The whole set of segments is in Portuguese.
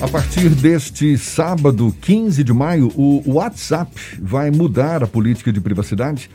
A partir deste sábado, 15 de maio, o WhatsApp vai mudar a política de privacidade,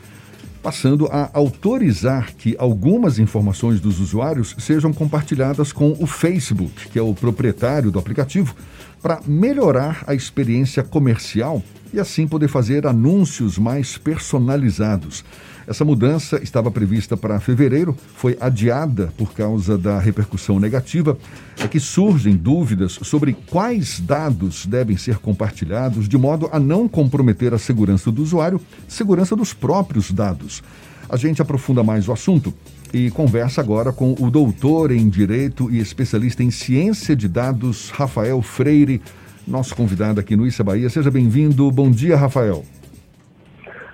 passando a autorizar que algumas informações dos usuários sejam compartilhadas com o Facebook, que é o proprietário do aplicativo, para melhorar a experiência comercial e assim poder fazer anúncios mais personalizados. Essa mudança estava prevista para fevereiro, foi adiada por causa da repercussão negativa. É que surgem dúvidas sobre quais dados devem ser compartilhados de modo a não comprometer a segurança do usuário, segurança dos próprios dados. A gente aprofunda mais o assunto e conversa agora com o doutor em Direito e especialista em Ciência de Dados, Rafael Freire, nosso convidado aqui no Issa Bahia. Seja bem-vindo. Bom dia, Rafael.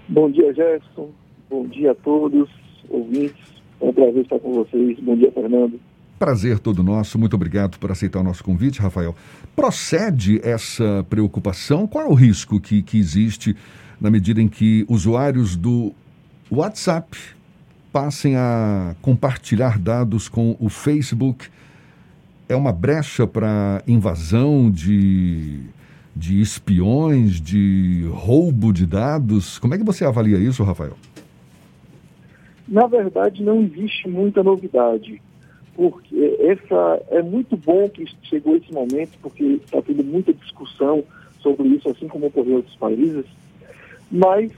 Bom dia, Gerson. Bom dia a todos, ouvintes. É um prazer estar com vocês. Bom dia, Fernando. Prazer todo nosso. Muito obrigado por aceitar o nosso convite, Rafael. Procede essa preocupação? Qual é o risco que, que existe na medida em que usuários do WhatsApp passem a compartilhar dados com o Facebook? É uma brecha para invasão de, de espiões, de roubo de dados? Como é que você avalia isso, Rafael? Na verdade, não existe muita novidade, porque essa é muito bom que chegou esse momento, porque está tendo muita discussão sobre isso, assim como ocorreu em outros países, mas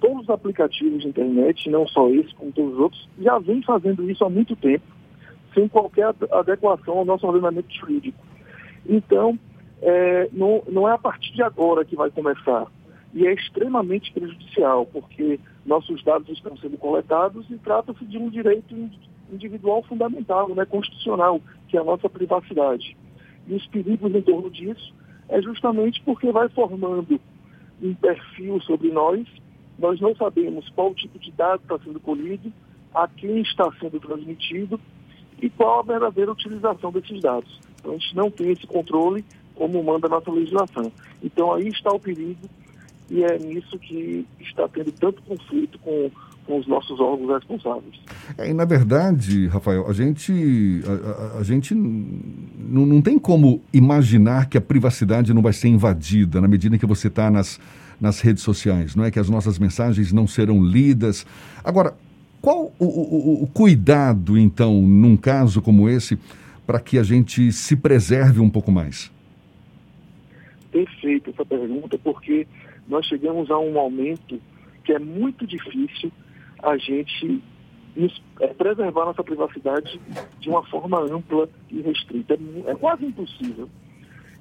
todos os aplicativos de internet, não só esse, como todos os outros, já vêm fazendo isso há muito tempo, sem qualquer adequação ao nosso ordenamento jurídico. Então, é, não, não é a partir de agora que vai começar. E é extremamente prejudicial, porque nossos dados estão sendo coletados e trata-se de um direito individual fundamental, né, constitucional, que é a nossa privacidade. E os perigos em torno disso é justamente porque vai formando um perfil sobre nós, nós não sabemos qual tipo de dado está sendo colhido, a quem está sendo transmitido e qual a verdadeira utilização desses dados. Então a gente não tem esse controle como manda a nossa legislação. Então aí está o perigo e é nisso que está tendo tanto conflito com, com os nossos órgãos responsáveis. É, e na verdade, Rafael, a gente, a, a, a gente não, tem como imaginar que a privacidade não vai ser invadida na medida que você está nas, nas redes sociais, não é? Que as nossas mensagens não serão lidas. Agora, qual o, o, o cuidado, então, num caso como esse, para que a gente se preserve um pouco mais? Perfeito essa pergunta, porque nós chegamos a um momento que é muito difícil a gente nos, é, preservar nossa privacidade de uma forma ampla e restrita. É, é quase impossível.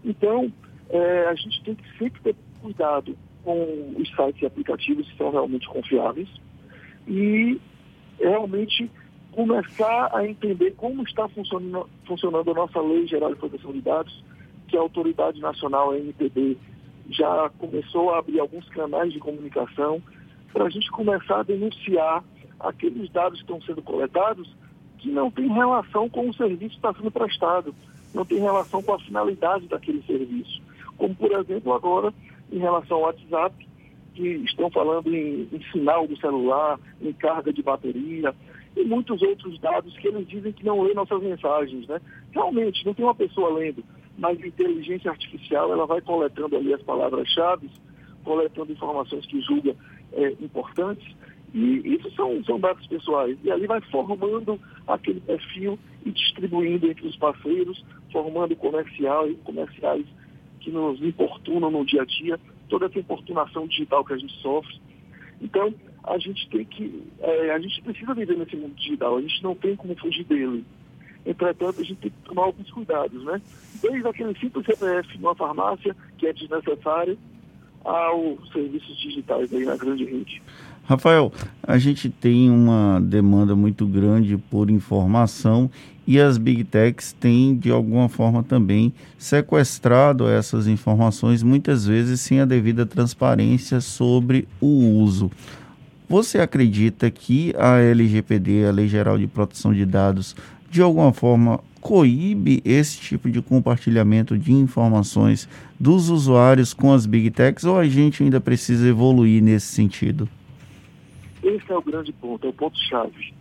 Então, é, a gente tem que sempre ter cuidado com os sites e aplicativos que são realmente confiáveis e realmente começar a entender como está funcionando, funcionando a nossa Lei Geral de Proteção de Dados, que a Autoridade Nacional, a NPD, já começou a abrir alguns canais de comunicação para a gente começar a denunciar aqueles dados que estão sendo coletados que não tem relação com o serviço que está sendo prestado, não tem relação com a finalidade daquele serviço. Como, por exemplo, agora, em relação ao WhatsApp, que estão falando em, em sinal do celular, em carga de bateria, e muitos outros dados que eles dizem que não lê nossas mensagens, né? Realmente, não tem uma pessoa lendo mas a inteligência artificial ela vai coletando ali as palavras-chave, coletando informações que julga é, importantes, e isso são, são dados pessoais. E ali vai formando aquele perfil e distribuindo entre os parceiros, formando comercial e comerciais que nos importunam no dia a dia, toda essa importunação digital que a gente sofre. Então, a gente tem que, é, a gente precisa viver nesse mundo digital, a gente não tem como fugir dele. Entretanto, a gente tem que tomar alguns cuidados, né? Desde aquele simples CPF numa farmácia, que é desnecessário, aos serviços digitais aí na grande rede. Rafael, a gente tem uma demanda muito grande por informação e as big techs têm, de alguma forma, também sequestrado essas informações, muitas vezes sem a devida transparência sobre o uso. Você acredita que a LGPD, a Lei Geral de Proteção de Dados, de alguma forma coíbe esse tipo de compartilhamento de informações dos usuários com as big techs ou a gente ainda precisa evoluir nesse sentido? Esse é o grande ponto, é o ponto-chave.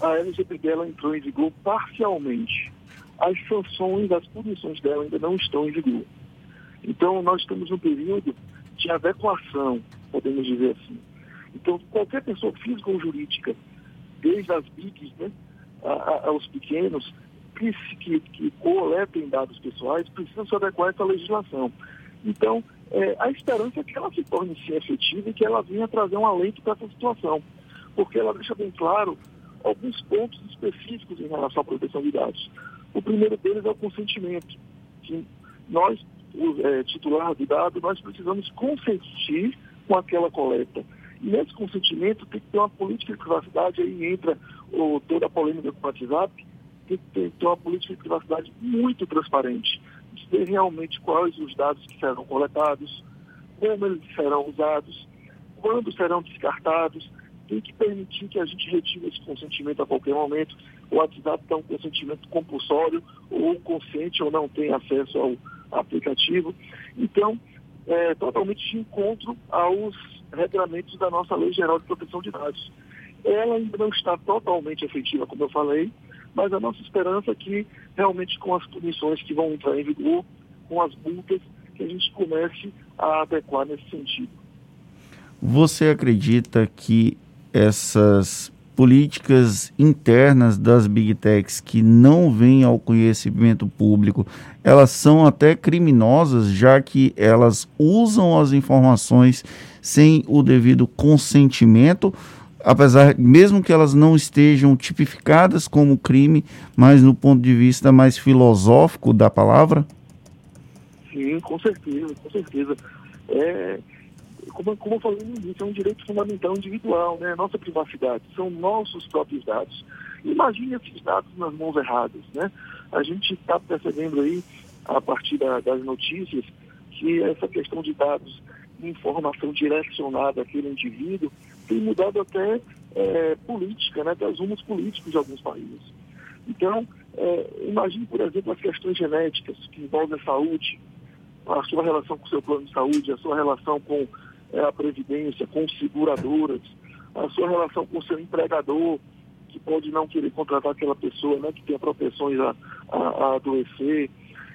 A LGPD ela entrou em vigor parcialmente. as sanções, as punições dela ainda não estão em vigor. Então, nós estamos num período de adequação, podemos dizer assim. Então, qualquer pessoa física ou jurídica, desde as BICs né, aos pequenos, que, que, que coletem dados pessoais, precisam se adequar a essa legislação. Então, é, a esperança é que ela se torne sim efetiva e que ela venha trazer um alento para essa situação, porque ela deixa bem claro alguns pontos específicos em relação à proteção de dados. O primeiro deles é o consentimento, que nós, o é, titular do dado, nós precisamos consentir com aquela coleta. E nesse consentimento tem que ter uma política de privacidade, aí entra o, toda a polêmica com o WhatsApp, tem que ter, uma política de privacidade muito transparente, dizer realmente quais os dados que serão coletados, como eles serão usados, quando serão descartados, tem que permitir que a gente retire esse consentimento a qualquer momento. O WhatsApp dá um consentimento compulsório, ou consente ou não tem acesso ao aplicativo. Então, é totalmente de encontro aos regramentos da nossa Lei Geral de Proteção de Dados. Ela ainda não está totalmente efetiva, como eu falei, mas a nossa esperança é que realmente com as punições que vão entrar em vigor, com as multas, que a gente comece a adequar nesse sentido. Você acredita que essas políticas internas das big techs que não vêm ao conhecimento público, elas são até criminosas, já que elas usam as informações sem o devido consentimento, apesar mesmo que elas não estejam tipificadas como crime, mas no ponto de vista mais filosófico da palavra? Sim, com certeza, com certeza. É, como, como eu falei no início, é um direito fundamental individual, né? Nossa privacidade, são nossos próprios dados. Imagine esses dados nas mãos erradas, né? A gente está percebendo aí, a partir da, das notícias, que essa questão de dados informação direcionada àquele indivíduo tem mudado até é, política, né? Até os rumos políticos de alguns países. Então, é, imagine, por exemplo, as questões genéticas que envolvem a saúde, a sua relação com o seu plano de saúde, a sua relação com a Previdência, com seguradoras, a sua relação com o seu empregador, que pode não querer contratar aquela pessoa né, que tem propensões a, a, a adoecer.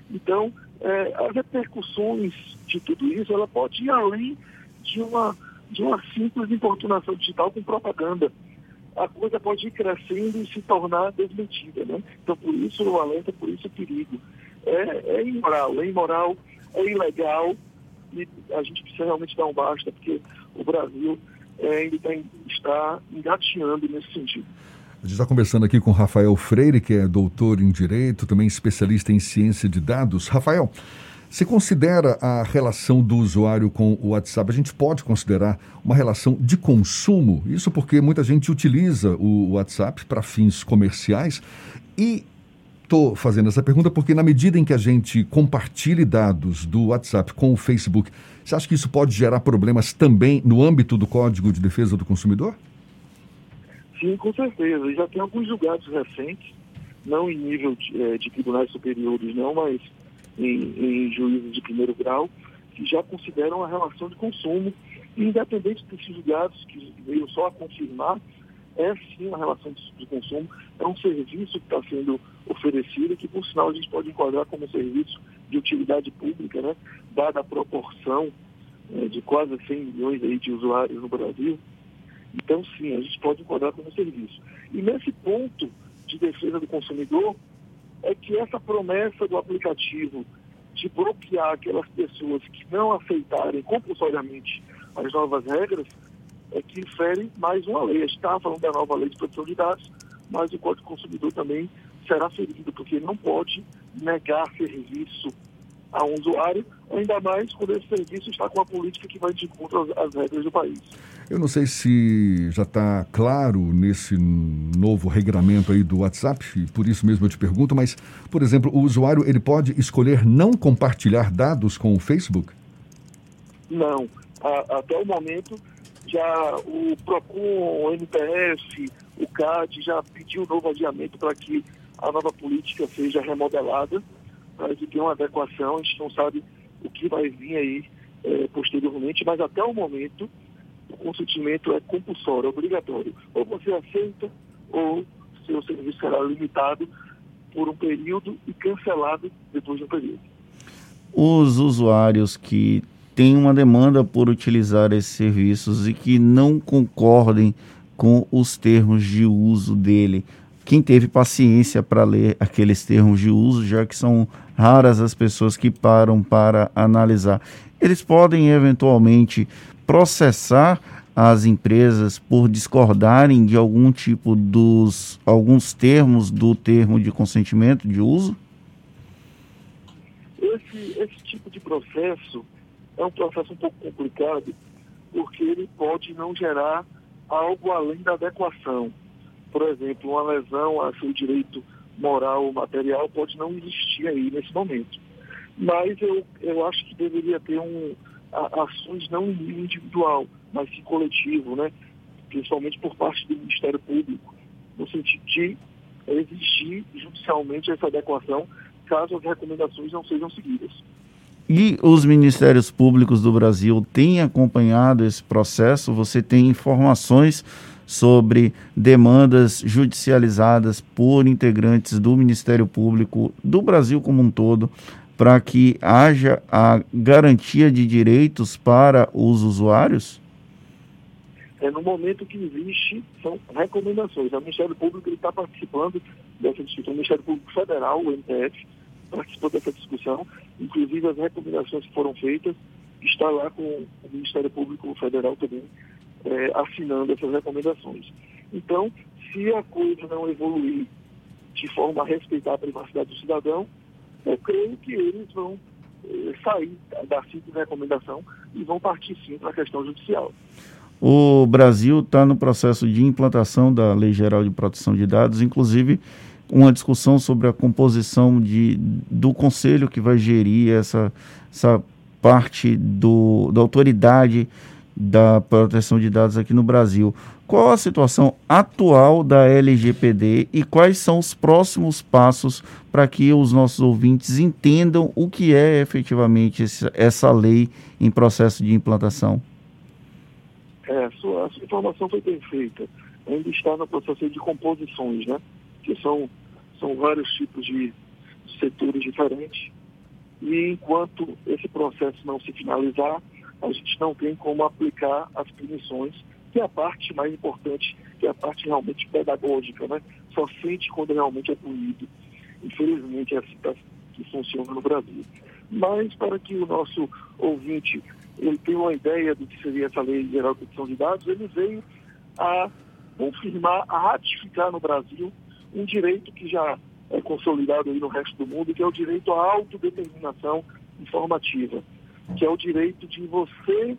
Então, é, as repercussões de tudo isso, ela pode ir além de uma, de uma simples importunação digital com propaganda. A coisa pode ir crescendo e se tornar desmentida. Né? Então, por isso o alerta, por isso o perigo. É, é imoral, é imoral, é ilegal, e a gente precisa realmente dar um basta, porque o Brasil é, ainda tá, está engateando nesse sentido. A gente está conversando aqui com Rafael Freire, que é doutor em Direito, também especialista em ciência de dados. Rafael, você considera a relação do usuário com o WhatsApp? A gente pode considerar uma relação de consumo? Isso porque muita gente utiliza o WhatsApp para fins comerciais e estou fazendo essa pergunta porque, na medida em que a gente compartilhe dados do WhatsApp com o Facebook, você acha que isso pode gerar problemas também no âmbito do Código de Defesa do Consumidor? Sim, com certeza. Já tem alguns julgados recentes, não em nível de, é, de tribunais superiores, não, mas em, em juízes de primeiro grau, que já consideram a relação de consumo, independente desses julgados que veio só a confirmar é sim uma relação de, de consumo, é um serviço que está sendo oferecido, que por sinal a gente pode enquadrar como serviço de utilidade pública, né? dada a proporção é, de quase 100 milhões aí de usuários no Brasil. Então, sim, a gente pode enquadrar como serviço. E nesse ponto de defesa do consumidor, é que essa promessa do aplicativo de bloquear aquelas pessoas que não aceitarem compulsoriamente as novas regras é que infere mais uma lei. A gente estava falando da nova lei de proteção de dados, mas o Código Consumidor também será ferido, porque não pode negar serviço a um usuário, ainda mais quando esse serviço está com a política que vai de encontro às, às regras do país. Eu não sei se já está claro nesse novo regramento aí do WhatsApp, e por isso mesmo eu te pergunto, mas, por exemplo, o usuário ele pode escolher não compartilhar dados com o Facebook? Não. A, até o momento, já o PROCON, o MPF, o CAD já pediu novo adiamento para que a nova política seja remodelada, para que tenha uma adequação. A gente não sabe o que vai vir aí é, posteriormente, mas até o momento o consentimento é compulsório, obrigatório. Ou você aceita, ou seu serviço será limitado por um período e cancelado depois de um período. Os usuários que têm uma demanda por utilizar esses serviços e que não concordem com os termos de uso dele, quem teve paciência para ler aqueles termos de uso, já que são raras as pessoas que param para analisar, eles podem eventualmente processar as empresas por discordarem de algum tipo dos alguns termos do termo de consentimento de uso? Esse, esse tipo de processo é um processo um pouco complicado, porque ele pode não gerar algo além da adequação. Por exemplo, uma lesão a seu direito moral ou material pode não existir aí nesse momento. Mas eu, eu acho que deveria ter um, a, ações não individual, mas sim coletivo, né? principalmente por parte do Ministério Público, no sentido de exigir judicialmente essa adequação caso as recomendações não sejam seguidas. E os ministérios públicos do Brasil têm acompanhado esse processo? Você tem informações sobre demandas judicializadas por integrantes do Ministério Público do Brasil como um todo para que haja a garantia de direitos para os usuários? É, no momento que existe, são recomendações. O Ministério Público está participando dessa discussão, o Ministério Público Federal, o MPF, participou dessa discussão, inclusive as recomendações que foram feitas, está lá com o Ministério Público Federal também é, assinando essas recomendações. Então, se a coisa não evoluir de forma a respeitar a privacidade do cidadão, eu creio que eles vão é, sair da simples recomendação e vão partir sim para a questão judicial. O Brasil está no processo de implantação da Lei Geral de Proteção de Dados, inclusive uma discussão sobre a composição de, do conselho que vai gerir essa, essa parte do, da autoridade da proteção de dados aqui no Brasil. Qual a situação atual da LGPD e quais são os próximos passos para que os nossos ouvintes entendam o que é efetivamente essa, lei em processo de implantação? É, sua, a sua informação foi bem feita. Ainda está no processo de composições, né? Que são, são vários tipos de setores diferentes. E enquanto esse processo não se finalizar, a gente não tem como aplicar as punições, que é a parte mais importante, que é a parte realmente pedagógica, né? Só sente quando realmente é punido. Infelizmente é assim que funciona no Brasil. Mas para que o nosso ouvinte ele tenha uma ideia do que seria essa lei geral de proteção de dados, ele veio a confirmar, a ratificar no Brasil um direito que já é consolidado aí no resto do mundo, que é o direito à autodeterminação informativa, que é o direito de você,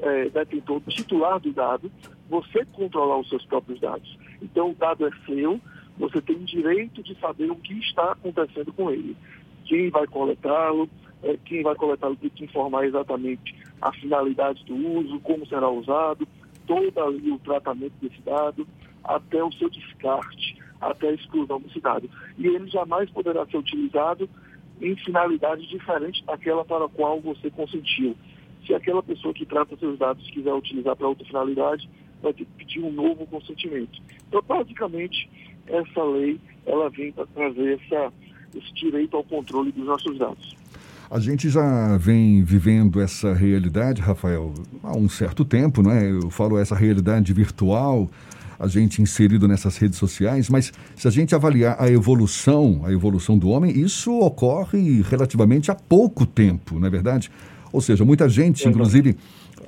é, detentor titular do dado, você controlar os seus próprios dados. Então, o dado é seu, você tem o direito de saber o que está acontecendo com ele. Quem vai coletá-lo, é, quem vai coletá-lo tem que informar exatamente a finalidade do uso, como será usado, todo ali o tratamento desse dado, até o seu descarte, até a exclusão desse dado. E ele jamais poderá ser utilizado em finalidade diferente daquela para a qual você consentiu. Se aquela pessoa que trata seus dados quiser utilizar para outra finalidade, vai ter que pedir um novo consentimento. Então, basicamente, essa lei ela vem para trazer essa, esse direito ao controle dos nossos dados. A gente já vem vivendo essa realidade, Rafael, há um certo tempo, não é? Eu falo essa realidade virtual, a gente inserido nessas redes sociais, mas se a gente avaliar a evolução, a evolução do homem, isso ocorre relativamente há pouco tempo, não é verdade? Ou seja, muita gente, inclusive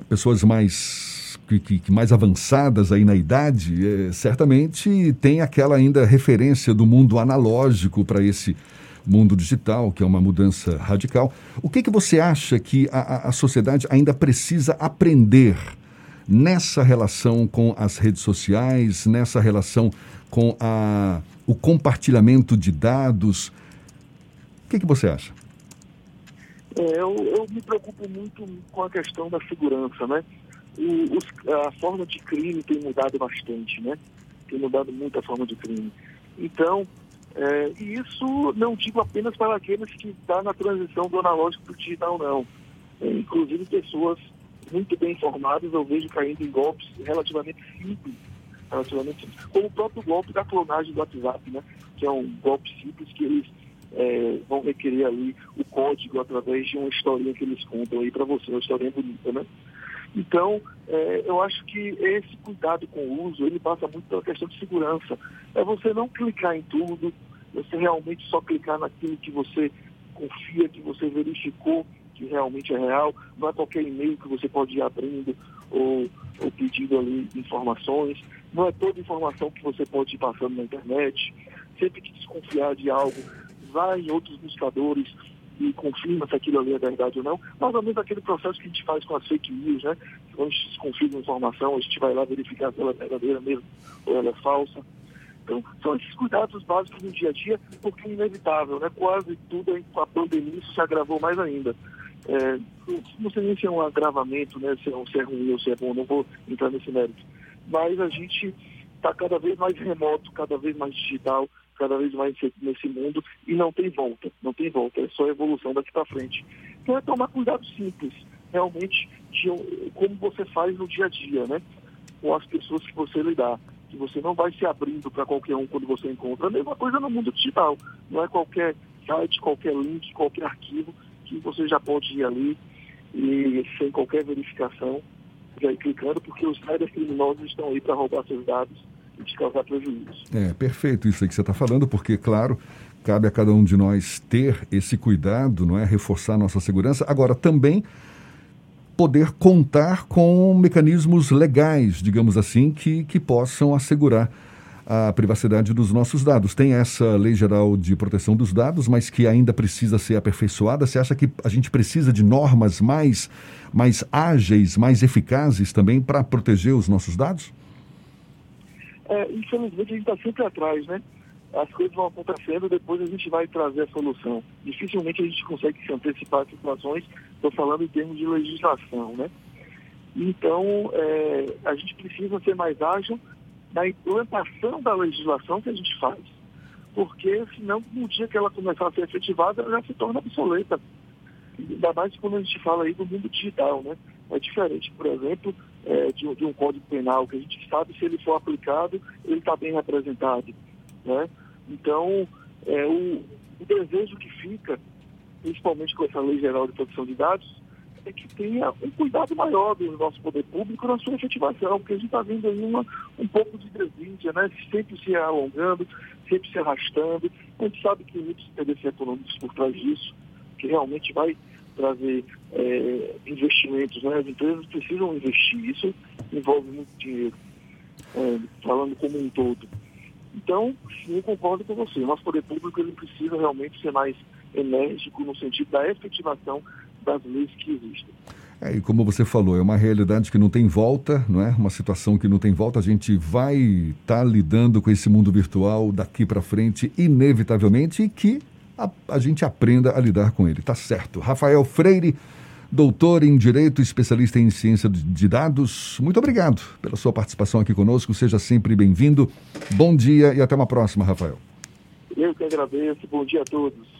pessoas mais que, que, mais avançadas aí na idade, é, certamente tem aquela ainda referência do mundo analógico para esse mundo digital, que é uma mudança radical. O que, que você acha que a, a sociedade ainda precisa aprender nessa relação com as redes sociais, nessa relação com a, o compartilhamento de dados? O que, que você acha? É, eu, eu, me preocupo muito com a questão da segurança, né? O, os, a forma de crime tem mudado bastante, né? Tem mudado muito a forma de crime. Então, é, e isso não digo apenas para aqueles que estão tá na transição do analógico para o digital, não. É, inclusive pessoas muito bem informadas, eu vejo caindo em golpes relativamente simples, relativamente simples. como o próprio golpe da clonagem do WhatsApp, né? que é um golpe simples que eles é, vão requerer ali o código através de uma historinha que eles contam aí para você, uma historinha bonita, né? Então, é, eu acho que esse cuidado com o uso, ele passa muito pela questão de segurança. É você não clicar em tudo, você realmente só clicar naquilo que você confia, que você verificou que realmente é real, não é qualquer e-mail que você pode ir abrindo ou, ou pedindo ali informações, não é toda informação que você pode ir passando na internet. Sempre que desconfiar de algo, vai em outros buscadores e confirma se aquilo ali é verdade ou não. Mais ou menos aquele processo que a gente faz com as fake news, né? Quando a gente desconfia de uma informação, a gente vai lá verificar se ela é verdadeira mesmo ou ela é falsa. Então, são esses cuidados básicos no dia a dia, porque é inevitável, né? Quase tudo com a pandemia isso se agravou mais ainda. É, não sei nem se é um agravamento, né? Se é, se é ruim ou se é bom, não vou entrar nesse mérito. Mas a gente está cada vez mais remoto, cada vez mais digital, cada vez mais nesse mundo e não tem volta, não tem volta, é só evolução daqui para frente. Então é tomar cuidado simples, realmente, de como você faz no dia a dia, né? Com as pessoas que você lidar. Que você não vai se abrindo para qualquer um quando você encontra. A mesma coisa no mundo digital. Não é qualquer site, qualquer link, qualquer arquivo que você já pode ir ali e sem qualquer verificação, já ir clicando, porque os criminosos estão aí para roubar seus dados de causar prejuízo. É, perfeito isso aí que você está falando, porque, claro, cabe a cada um de nós ter esse cuidado, não é? Reforçar nossa segurança. Agora, também poder contar com mecanismos legais, digamos assim, que, que possam assegurar a privacidade dos nossos dados. Tem essa Lei Geral de Proteção dos Dados, mas que ainda precisa ser aperfeiçoada. Você acha que a gente precisa de normas mais, mais ágeis, mais eficazes também para proteger os nossos dados? é, infelizmente a gente está sempre atrás, né? As coisas vão acontecendo, depois a gente vai trazer a solução. Dificilmente a gente consegue se antecipar a situações, estou falando em termos de legislação, né? Então, é, a gente precisa ser mais ágil na implantação da legislação que a gente faz. Porque, senão, no dia que ela começar a ser efetivada, ela já se torna obsoleta. Ainda mais quando a gente fala aí do mundo digital, né? É diferente, por exemplo, é, de, de, um código penal, que a gente sabe se ele for aplicado, ele está bem representado. Né? Então, é, o, o, desejo que fica, principalmente com essa lei geral de proteção de dados, é que tenha um cuidado maior do nosso poder público na sua efetivação, porque a gente está vendo aí uma, um pouco de desídia, né? sempre se alongando, sempre se arrastando. A gente sabe que muitos interesses econômicos por trás disso, que realmente vai trazer é, investimentos, né? As empresas precisam investir, isso envolve muito dinheiro, é, falando como um todo. Então, sim, eu concordo com você. O nosso poder público ele precisa realmente ser mais enérgico no sentido da efetivação das leis que existem. É, e como você falou, é uma realidade que não tem volta, não é? Uma situação que não tem volta. A gente vai estar tá lidando com esse mundo virtual daqui para frente, inevitavelmente, e que a, a gente aprenda a lidar com ele. Tá certo. Rafael Freire, doutor em Direito, especialista em Ciência de Dados, muito obrigado pela sua participação aqui conosco. Seja sempre bem-vindo. Bom dia e até uma próxima, Rafael. Eu que agradeço. Bom dia a todos.